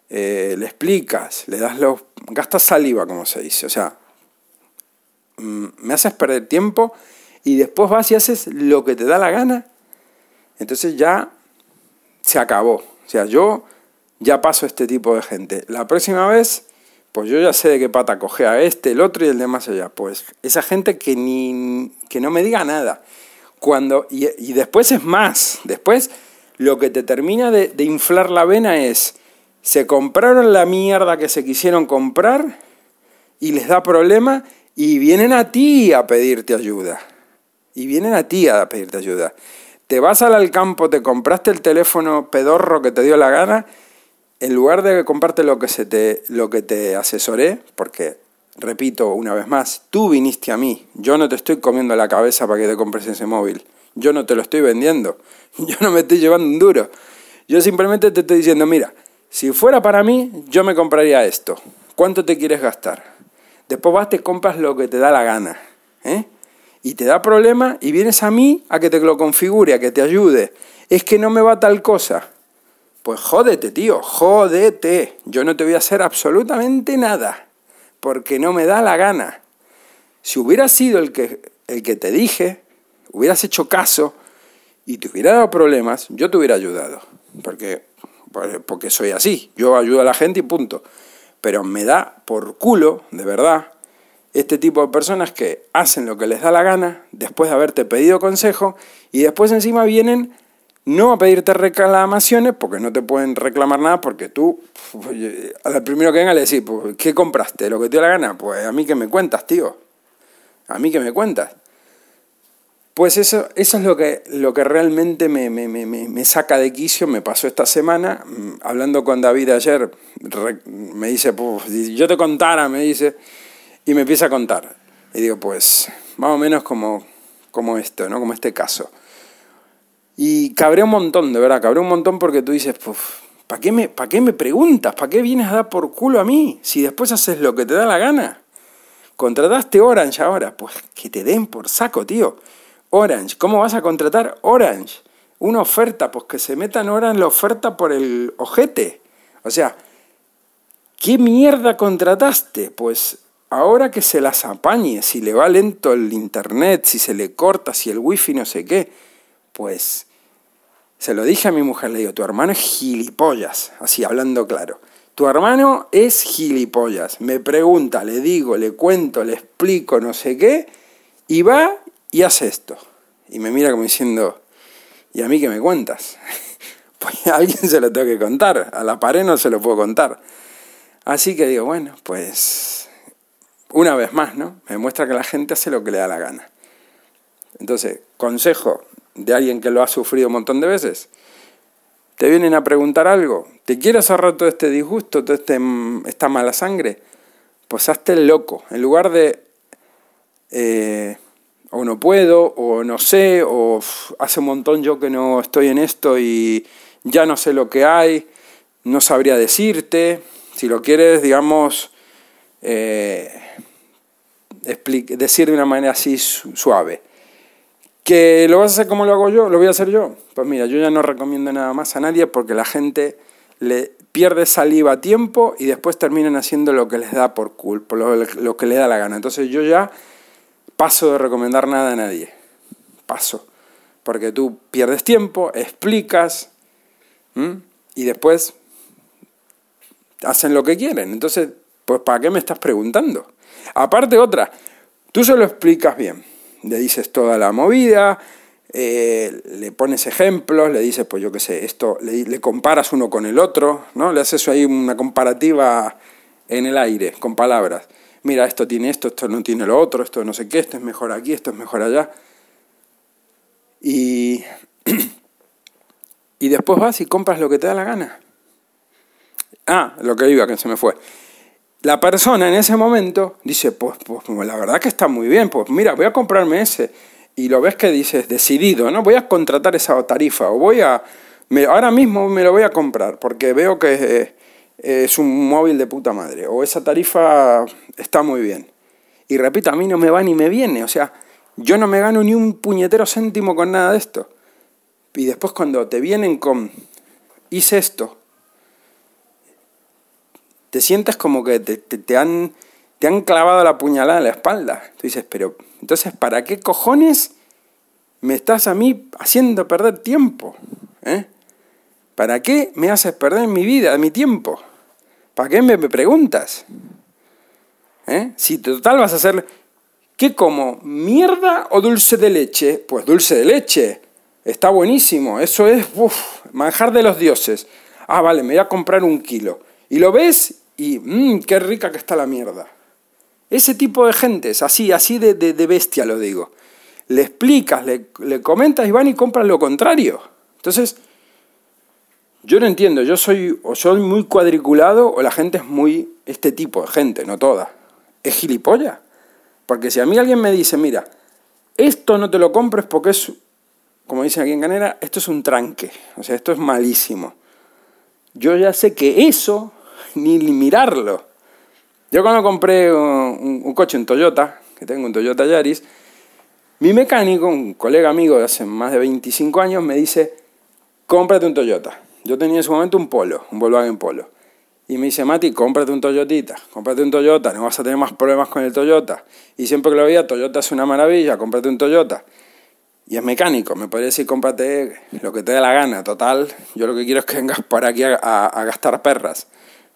eh, le explicas, le das los... gastas saliva, como se dice. O sea, mm, me haces perder tiempo y después vas y haces lo que te da la gana. Entonces ya se acabó. O sea, yo ya paso este tipo de gente. La próxima vez pues yo ya sé de qué pata a este, el otro y el de más allá. Pues esa gente que, ni, que no me diga nada. Cuando, y, después es más, después lo que te termina de, de, inflar la vena es, se compraron la mierda que se quisieron comprar y les da problema y vienen a ti a pedirte ayuda. Y vienen a ti a pedirte ayuda. Te vas al campo, te compraste el teléfono pedorro que te dio la gana en lugar de comprarte lo que, se te, lo que te asesoré, porque, repito una vez más, tú viniste a mí, yo no te estoy comiendo la cabeza para que te compres ese móvil, yo no te lo estoy vendiendo, [LAUGHS] yo no me estoy llevando un duro, yo simplemente te estoy diciendo, mira, si fuera para mí, yo me compraría esto. ¿Cuánto te quieres gastar? Después vas, te compras lo que te da la gana. ¿eh? Y te da problema y vienes a mí a que te lo configure, a que te ayude. Es que no me va tal cosa. Pues jódete, tío, jódete. Yo no te voy a hacer absolutamente nada, porque no me da la gana. Si hubieras sido el que, el que te dije, hubieras hecho caso y te hubiera dado problemas, yo te hubiera ayudado. Porque, porque soy así. Yo ayudo a la gente y punto. Pero me da por culo, de verdad, este tipo de personas que hacen lo que les da la gana después de haberte pedido consejo y después encima vienen no a pedirte reclamaciones porque no te pueden reclamar nada porque tú, al primero que venga le decís, pues, ¿qué compraste? ¿Lo que te dio la gana? Pues a mí que me cuentas, tío. A mí que me cuentas. Pues eso, eso es lo que, lo que realmente me, me, me, me, saca de quicio, me pasó esta semana, mm, hablando con David ayer, me dice, pues, yo te contara, me dice, y me empieza a contar. Y digo, pues, más o menos como, como esto, ¿no? Como este caso. Y cabré un montón, de verdad, cabré un montón porque tú dices, ¿para qué, me, ¿para qué me preguntas? ¿Para qué vienes a dar por culo a mí? Si después haces lo que te da la gana. Contrataste Orange ahora, pues que te den por saco, tío. Orange, ¿cómo vas a contratar Orange? Una oferta, pues que se metan ahora en la oferta por el ojete. O sea, ¿qué mierda contrataste? Pues ahora que se las apañe, si le va lento el internet, si se le corta, si el wifi no sé qué, pues se lo dije a mi mujer, le digo, tu hermano es gilipollas, así hablando claro. Tu hermano es gilipollas. Me pregunta, le digo, le cuento, le explico, no sé qué, y va y hace esto. Y me mira como diciendo, ¿y a mí qué me cuentas? [LAUGHS] pues a alguien se lo tengo que contar, a la pared no se lo puedo contar. Así que digo, bueno, pues una vez más, ¿no? Me muestra que la gente hace lo que le da la gana. Entonces, consejo, de alguien que lo ha sufrido un montón de veces. Te vienen a preguntar algo, ¿te quieres ahorrar todo este disgusto, toda este, esta mala sangre? Pues hazte el loco. En lugar de, eh, o no puedo, o no sé, o hace un montón yo que no estoy en esto y ya no sé lo que hay, no sabría decirte. Si lo quieres, digamos, eh, decir de una manera así suave. ¿Que lo vas a hacer como lo hago yo? ¿Lo voy a hacer yo? Pues mira, yo ya no recomiendo nada más a nadie porque la gente le pierde saliva a tiempo y después terminan haciendo lo que les da por culpa, lo, lo que les da la gana. Entonces yo ya paso de recomendar nada a nadie. Paso. Porque tú pierdes tiempo, explicas y después hacen lo que quieren. Entonces, pues ¿para qué me estás preguntando? Aparte otra, tú se lo explicas bien le dices toda la movida, eh, le pones ejemplos, le dices, pues yo qué sé, esto, le, comparas uno con el otro, ¿no? Le haces ahí una comparativa en el aire, con palabras. Mira, esto tiene esto, esto no tiene lo otro, esto no sé qué, esto es mejor aquí, esto es mejor allá. Y, [CLEARS THROAT] y después vas y compras lo que te da la gana. Ah, lo que iba, que se me fue la persona en ese momento dice, pues, pues, pues, la verdad que está muy bien, pues mira, voy a comprarme ese. Y lo ves que dices, decidido, ¿no? Voy a contratar esa tarifa o voy a... ahora mismo me lo voy a comprar porque veo que eh, es un móvil de puta madre o esa tarifa está muy bien. Y repito, a mí no me va ni me viene, o sea, yo no me gano ni un puñetero céntimo con nada de esto. Y después cuando te vienen con, hice esto, te sientes como que te, han, te han clavado la puñalada en la espalda. Tú dices, pero entonces, ¿para qué cojones me estás a mí haciendo perder tiempo? ¿Eh? ¿Para qué me haces perder mi vida, mi tiempo? ¿Para qué me preguntas? ¿Eh? Si total vas a hacer, ¿qué como? ¿Mierda o dulce de leche? Pues dulce de leche. Está buenísimo. Eso es manjar de los dioses. Ah, vale, me voy a comprar un kilo. Y lo ves y mmm, qué rica que está la mierda. Ese tipo de gentes, así, así de, de, bestia lo digo. Le explicas, le, le, comentas y van y compran lo contrario. Entonces, yo no entiendo, yo soy o soy muy cuadriculado o la gente es muy este tipo de gente, no toda. Es gilipollas. Porque si a mí alguien me dice, mira, esto no te lo compres porque es, como dicen aquí en Canera, esto es un tranque, o sea, esto es malísimo. Yo ya sé que eso [LAUGHS] ni mirarlo. Yo cuando compré un, coche, en Toyota, que tengo un Toyota Yaris, mi mecánico, un colega amigo de hace más de 25 años, me dice, cómprate un Toyota. Yo tenía en ese momento un Polo, un Volkswagen Polo. Y me dice, Mati, cómprate un Toyotita, cómprate un Toyota, no vas a tener más problemas con el Toyota. Y siempre que lo veía, Toyota es una maravilla, cómprate un Toyota. Y es mecánico, me puede decir, cómprate lo que te dé la gana, total, yo lo que quiero es que vengas para aquí a gastar perras.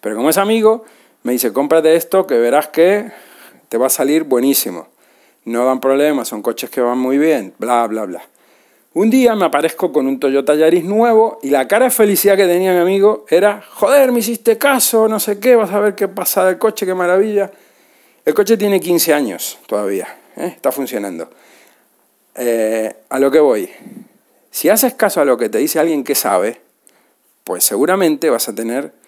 Pero como es amigo, me dice, cómprate esto que verás que te va a salir buenísimo. No dan problemas, son coches que van muy bien, bla, bla, bla. Un día me aparezco con un Toyota Yaris nuevo y la cara de felicidad que tenía mi amigo era, joder, me hiciste caso, no sé qué, vas a ver qué pasa del coche, qué maravilla. El coche tiene 15 años todavía, ¿eh? está funcionando. Eh, a lo que voy, si haces caso a lo que te dice alguien que sabe, pues seguramente vas a tener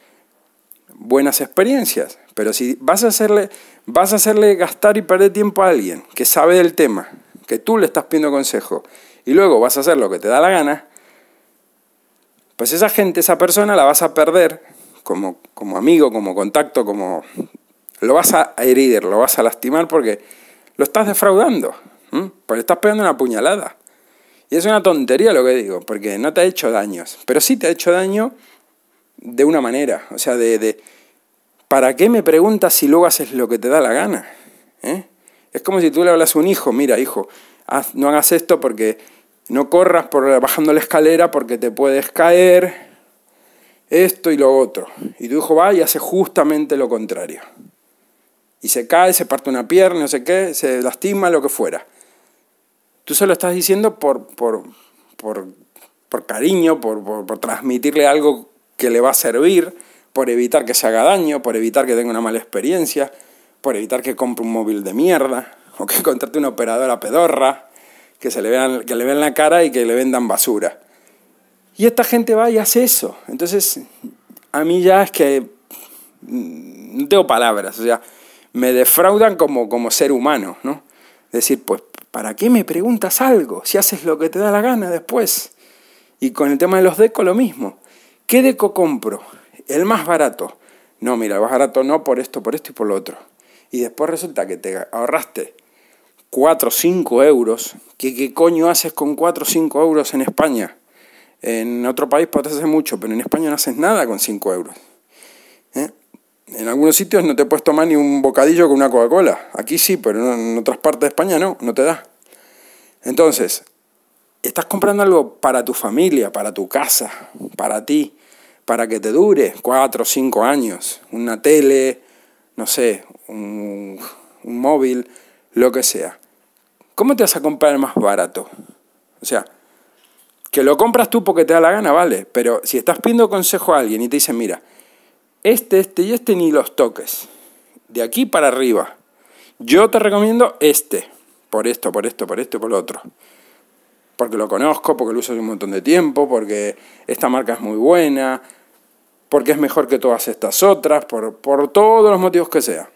buenas experiencias. Pero si vas a hacerle, vas a hacerle gastar y perder tiempo a alguien que sabe del tema, que tú le estás pidiendo consejo, y luego vas a hacer lo que te da la gana, pues esa gente, esa persona la vas a perder como, como amigo, como contacto, como... Lo vas a herir, lo vas a lastimar porque lo estás defraudando, porque estás pegando una puñalada. Y es una tontería lo que digo, porque no te ha hecho daños, pero sí te ha hecho daño de una manera, o sea, de, de ¿para qué me preguntas si luego haces lo que te da la gana? ¿Eh? Es como si tú le hablas a un hijo, mira hijo, no hagas esto porque no corras por bajando la escalera porque te puedes caer, esto y lo otro. Y tu hijo va y hace justamente lo contrario. Y se cae, se parte una pierna, no sé qué, se lastima, lo que fuera. Tú se lo estás diciendo por, por, por, por cariño, por, por, transmitirle algo que le va a servir, por evitar que se haga daño, por evitar que tenga una mala experiencia, por evitar que compre un móvil de mierda, o que [LAUGHS] contrate una operadora pedorra, que, se le vean, que le vean la cara y que le vendan basura. Y esta gente va y hace eso. Entonces, a mí ya es que mm, no tengo palabras, o sea, me defraudan como, como ser humano, ¿no? Decir, pues, ¿para qué me preguntas algo? Si haces lo que te da la gana después. Y con el tema de los deco lo mismo. ¿Qué deco compro? El más barato. No, mira, el más barato no por esto, por esto y por lo otro. Y después resulta que te ahorraste 4 o 5 euros, ¿qué, ¿qué coño haces con 4 o 5 euros en España? En otro país podés hacer mucho, pero en España no haces nada con 5 euros. ¿Eh? En algunos sitios no te puedes tomar ni un bocadillo con una Coca-Cola. Aquí sí, pero en otras partes de España no, no te da. Entonces, estás comprando algo para tu familia, para tu casa, para ti, para que te dure 4 o 5 años. Una tele, no sé, un, un móvil lo que sea. ¿Cómo te vas a comprar más barato? O sea, que lo compras tú porque te da la gana, vale, pero si estás pidiendo consejo a alguien y te dicen, mira, este, este y este ni los toques, de aquí para arriba, yo te recomiendo este, por esto, por esto, por esto por lo otro. Porque lo conozco, porque lo uso hace un montón de tiempo, porque esta marca es muy buena, porque es mejor que todas estas otras, por, por todos los motivos que sea.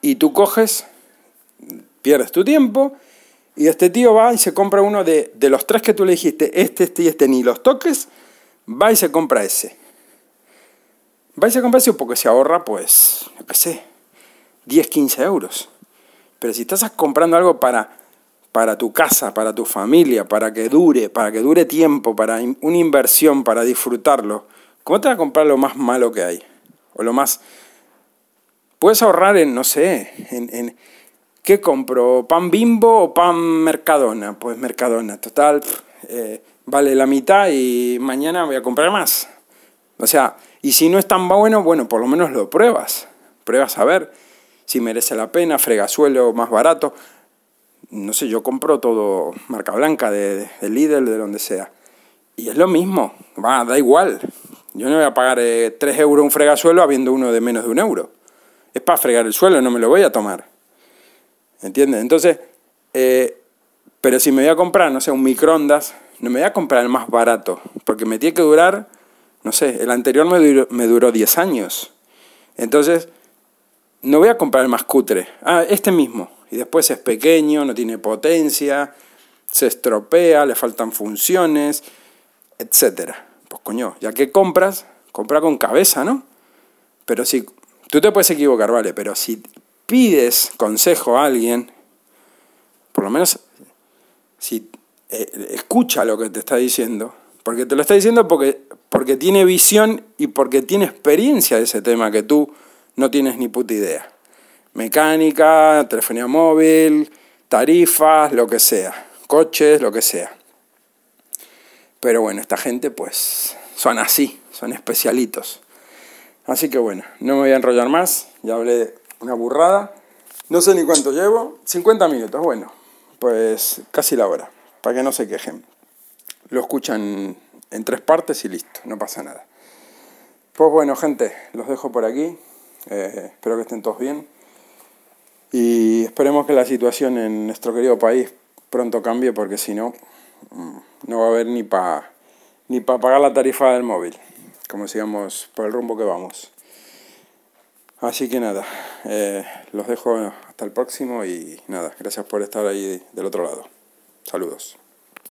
Y tú coges pierdes tu tiempo y este tío va y se compra uno de, de los tres que tú le dijiste, este, este y este, ni los toques, va y se compra ese. Va y se compra ese porque se ahorra, pues, yo qué sé, 10, 15 euros. Pero si estás comprando algo para, para tu casa, para tu familia, para que dure, para que dure tiempo, para una inversión, para disfrutarlo, ¿cómo te vas a comprar lo más malo que hay? O lo más... Puedes ahorrar en, no sé, en ¿Qué compro? ¿Pan bimbo o pan mercadona? Pues mercadona, total, eh, vale la mitad y mañana voy a comprar más. O sea, y si no es tan bueno, bueno, por lo menos lo pruebas. Pruebas a ver si merece la pena, fregasuelo más barato. No sé, yo compro todo marca blanca, de, de Lidl, de donde sea. Y es lo mismo, va, da igual. Yo no voy a pagar eh, 3 euros un fregasuelo habiendo uno de menos de un euro. Es para fregar el suelo, no me lo voy a tomar. ¿Entiendes? Entonces, eh, pero si me voy a comprar, no sé, un microondas, no me voy a comprar el más barato, porque me tiene que durar, no sé, el anterior me duró, me duró 10 años. Entonces, no voy a comprar el más cutre. Ah, este mismo. Y después es pequeño, no tiene potencia, se estropea, le faltan funciones, etc. Pues coño, ya que compras, compra con cabeza, ¿no? Pero si Tú te puedes equivocar, vale, pero si pides consejo a alguien, por lo menos si eh, escucha lo que te está diciendo, porque te lo está diciendo porque, porque tiene visión y porque tiene experiencia de ese tema que tú no tienes ni puta idea. Mecánica, telefonía móvil, tarifas, lo que sea, coches, lo que sea. Pero bueno, esta gente pues son así, son especialitos. Así que bueno, no me voy a enrollar más, ya hablé una burrada. No sé ni cuánto llevo, 50 minutos, bueno, pues casi la hora, para que no se quejen. Lo escuchan en tres partes y listo, no pasa nada. Pues bueno, gente, los dejo por aquí. Eh, espero que estén todos bien. Y esperemos que la situación en nuestro querido país pronto cambie, porque si no, mm, no va a haber ni para ni para pagar la tarifa del móvil, como sigamos por el rumbo que vamos. Así que nada, eh, los dejo hasta el próximo y nada, gracias por estar ahí del otro lado. Saludos.